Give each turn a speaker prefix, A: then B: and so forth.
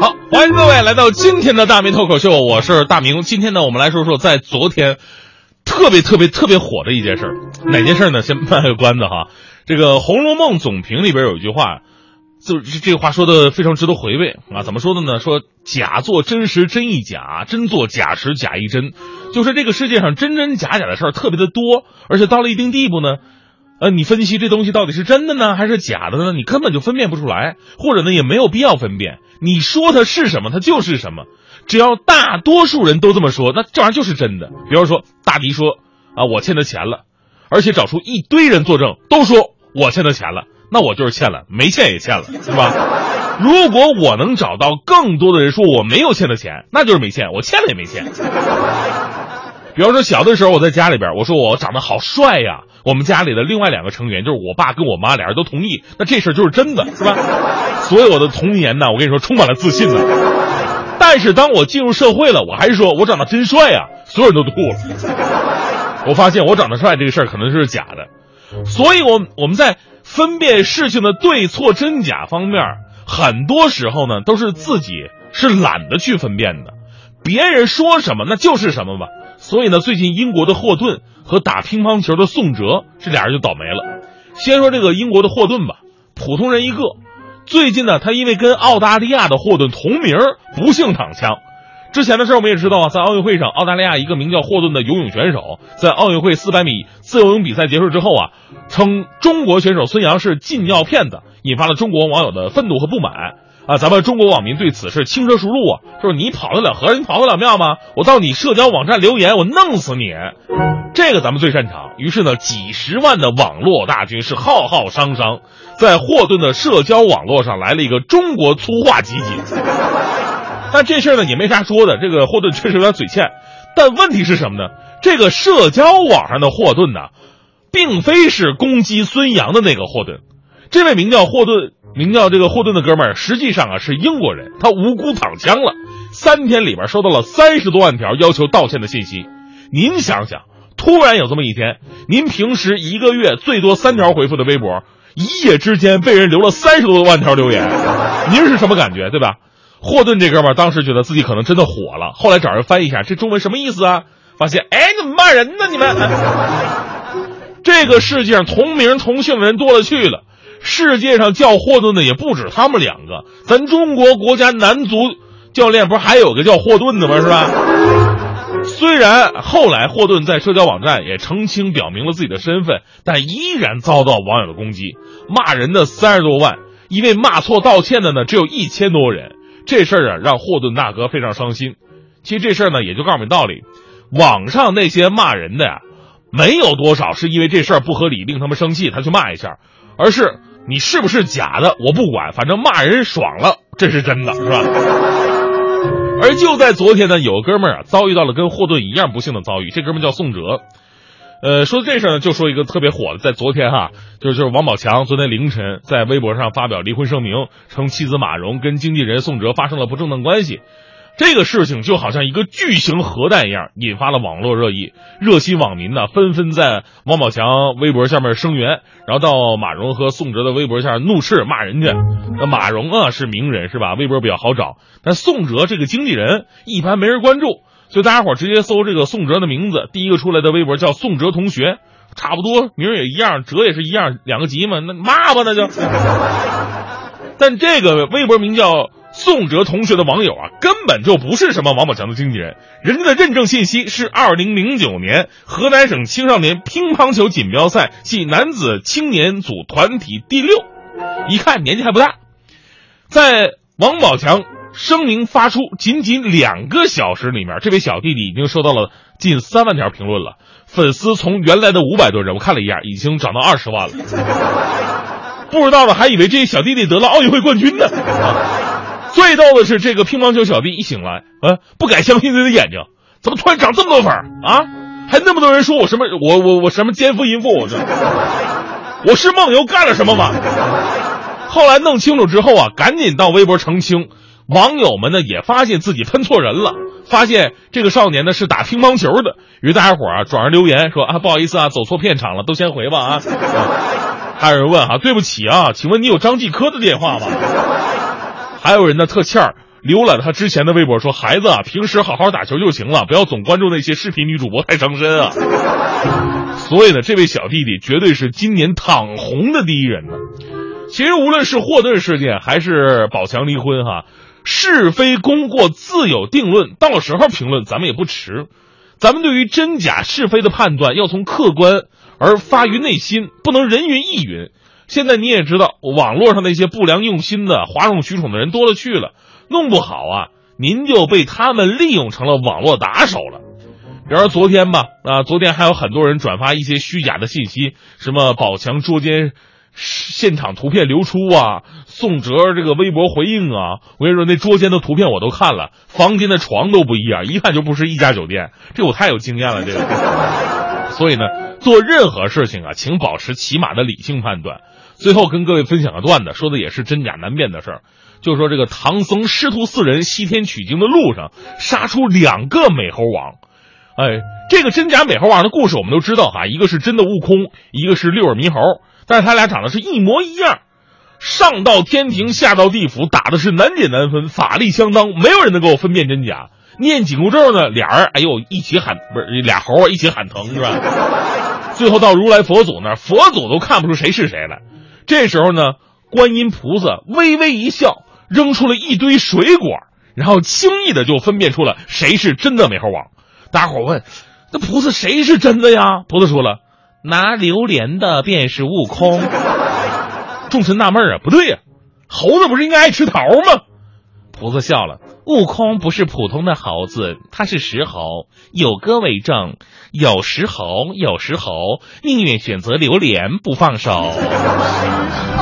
A: 好，欢迎各位来到今天的大明脱口秀，我是大明。今天呢，我们来说说在昨天特别特别特别火的一件事儿，哪件事儿呢？先卖个关子哈。这个《红楼梦》总评里边有一句话，就是这话说的非常值得回味啊。怎么说的呢？说假作真实，真亦假；真作假时，假亦真。就是这个世界上真真假假的事儿特别的多，而且到了一定地步呢。呃，你分析这东西到底是真的呢，还是假的呢？你根本就分辨不出来，或者呢，也没有必要分辨。你说它是什么，它就是什么。只要大多数人都这么说，那这玩意儿就是真的。比方说，大迪说啊，我欠他钱了，而且找出一堆人作证，都说我欠他钱了，那我就是欠了，没欠也欠了，是吧？如果我能找到更多的人说我没有欠他钱，那就是没欠，我欠了也没欠。比方说，小的时候我在家里边，我说我长得好帅呀。我们家里的另外两个成员，就是我爸跟我妈，俩人都同意，那这事儿就是真的，是吧？所以我的童年呢，我跟你说，充满了自信呢。但是当我进入社会了，我还是说我长得真帅呀，所有人都吐了。我发现我长得帅这个事儿可能是假的，所以我我们在分辨事情的对错真假方面，很多时候呢都是自己是懒得去分辨的，别人说什么那就是什么吧。所以呢，最近英国的霍顿和打乒乓球的宋哲这俩人就倒霉了。先说这个英国的霍顿吧，普通人一个。最近呢，他因为跟澳大利亚的霍顿同名，不幸躺枪。之前的事我们也知道啊，在奥运会上，澳大利亚一个名叫霍顿的游泳选手，在奥运会400米自由泳比赛结束之后啊，称中国选手孙杨是禁药骗子，引发了中国网友的愤怒和不满。啊，咱们中国网民对此是轻车熟路啊，就是你跑得了和尚，你跑得了庙吗？我到你社交网站留言，我弄死你！这个咱们最擅长。于是呢，几十万的网络大军是浩浩汤汤，在霍顿的社交网络上来了一个中国粗话集锦。但这事儿呢也没啥说的，这个霍顿确实有点嘴欠。但问题是什么呢？这个社交网上的霍顿呢，并非是攻击孙杨的那个霍顿，这位名叫霍顿。名叫这个霍顿的哥们儿，实际上啊是英国人，他无辜躺枪了。三天里边收到了三十多万条要求道歉的信息。您想想，突然有这么一天，您平时一个月最多三条回复的微博，一夜之间被人留了三十多万条留言，您是什么感觉，对吧？霍顿这哥们儿当时觉得自己可能真的火了，后来找人翻译一下这中文什么意思啊？发现，哎，怎么骂人呢？你们，这个世界上同名同姓的人多了去了。世界上叫霍顿的也不止他们两个，咱中国国家男足教练不是还有个叫霍顿的吗？是吧？虽然后来霍顿在社交网站也澄清表明了自己的身份，但依然遭到网友的攻击，骂人的三十多万，因为骂错道歉的呢只有一千多人。这事儿啊让霍顿大哥非常伤心。其实这事儿呢也就告诉你道理，网上那些骂人的呀，没有多少是因为这事儿不合理令他们生气他去骂一下，而是。你是不是假的？我不管，反正骂人爽了，这是真的，是吧？而就在昨天呢，有个哥们儿啊，遭遇到了跟霍顿一样不幸的遭遇。这哥们儿叫宋哲，呃，说这事呢，就说一个特别火的，在昨天哈，就是就是王宝强昨天凌晨在微博上发表离婚声明，称妻子马蓉跟经纪人宋哲发生了不正当关系。这个事情就好像一个巨型核弹一样，引发了网络热议。热心网民呢，纷纷在王宝强微博下面声援，然后到马蓉和宋哲的微博下怒斥骂人家。那马蓉啊是名人是吧？微博比较好找，但宋哲这个经纪人一般没人关注，所以大家伙直接搜这个宋哲的名字，第一个出来的微博叫宋哲同学，差不多名也一样，哲也是一样，两个级嘛，那骂吧那就。但这个微博名叫。宋哲同学的网友啊，根本就不是什么王宝强的经纪人，人家的认证信息是二零零九年河南省青少年乒乓球锦标赛系男子青年组团体第六，一看年纪还不大。在王宝强声明发出仅仅两个小时里面，这位小弟弟已经收到了近三万条评论了，粉丝从原来的五百多人，我看了一下，已经涨到二十万了。不知道的还以为这小弟弟得了奥运会冠军呢。最逗的是，这个乒乓球小弟一醒来，啊，不敢相信自己的眼睛，怎么突然长这么多粉啊？还那么多人说我什么？我我我什么奸夫淫妇？我这我是梦游干了什么吗？后来弄清楚之后啊，赶紧到微博澄清。网友们呢也发现自己喷错人了，发现这个少年呢是打乒乓球的。于大家伙啊转而留言说啊，不好意思啊，走错片场了，都先回吧啊。还有人问哈，对不起啊，请问你有张继科的电话吗？还有人呢，特欠儿浏览他之前的微博，说孩子啊，平时好好打球就行了，不要总关注那些视频女主播，太伤身啊。所以呢，这位小弟弟绝对是今年躺红的第一人呢。其实无论是霍顿事件，还是宝强离婚，哈，是非功过自有定论，到时候评论咱们也不迟。咱们对于真假是非的判断，要从客观而发于内心，不能人云亦云。现在你也知道，网络上那些不良用心的、哗众取宠的人多了去了，弄不好啊，您就被他们利用成了网络打手了。比如昨天吧，啊，昨天还有很多人转发一些虚假的信息，什么宝强捉奸现场图片流出啊，宋哲这个微博回应啊，我跟你说，那捉奸的图片我都看了，房间的床都不一样，一看就不是一家酒店，这我太有经验了，这个。所以呢，做任何事情啊，请保持起码的理性判断。最后跟各位分享个段子，说的也是真假难辨的事儿，就说这个唐僧师徒四人西天取经的路上，杀出两个美猴王。哎，这个真假美猴王的故事我们都知道哈，一个是真的悟空，一个是六耳猕猴，但是他俩长得是一模一样，上到天庭，下到地府，打的是难解难分，法力相当，没有人能给我分辨真假。念紧箍咒呢，俩人哎呦一起喊，不是俩猴一起喊疼是吧？最后到如来佛祖那儿，佛祖都看不出谁是谁来。这时候呢，观音菩萨微微一笑，扔出了一堆水果，然后轻易的就分辨出了谁是真的美猴王。大伙问：“那菩萨谁是真的呀？”菩萨说了：“拿榴莲的便是悟空。”众臣纳闷啊，不对呀，猴子不是应该爱吃桃吗？菩萨笑了：“悟空不是普通的猴子，他是石猴，有歌为证。有石猴，有石猴，宁愿选择榴莲不放手。”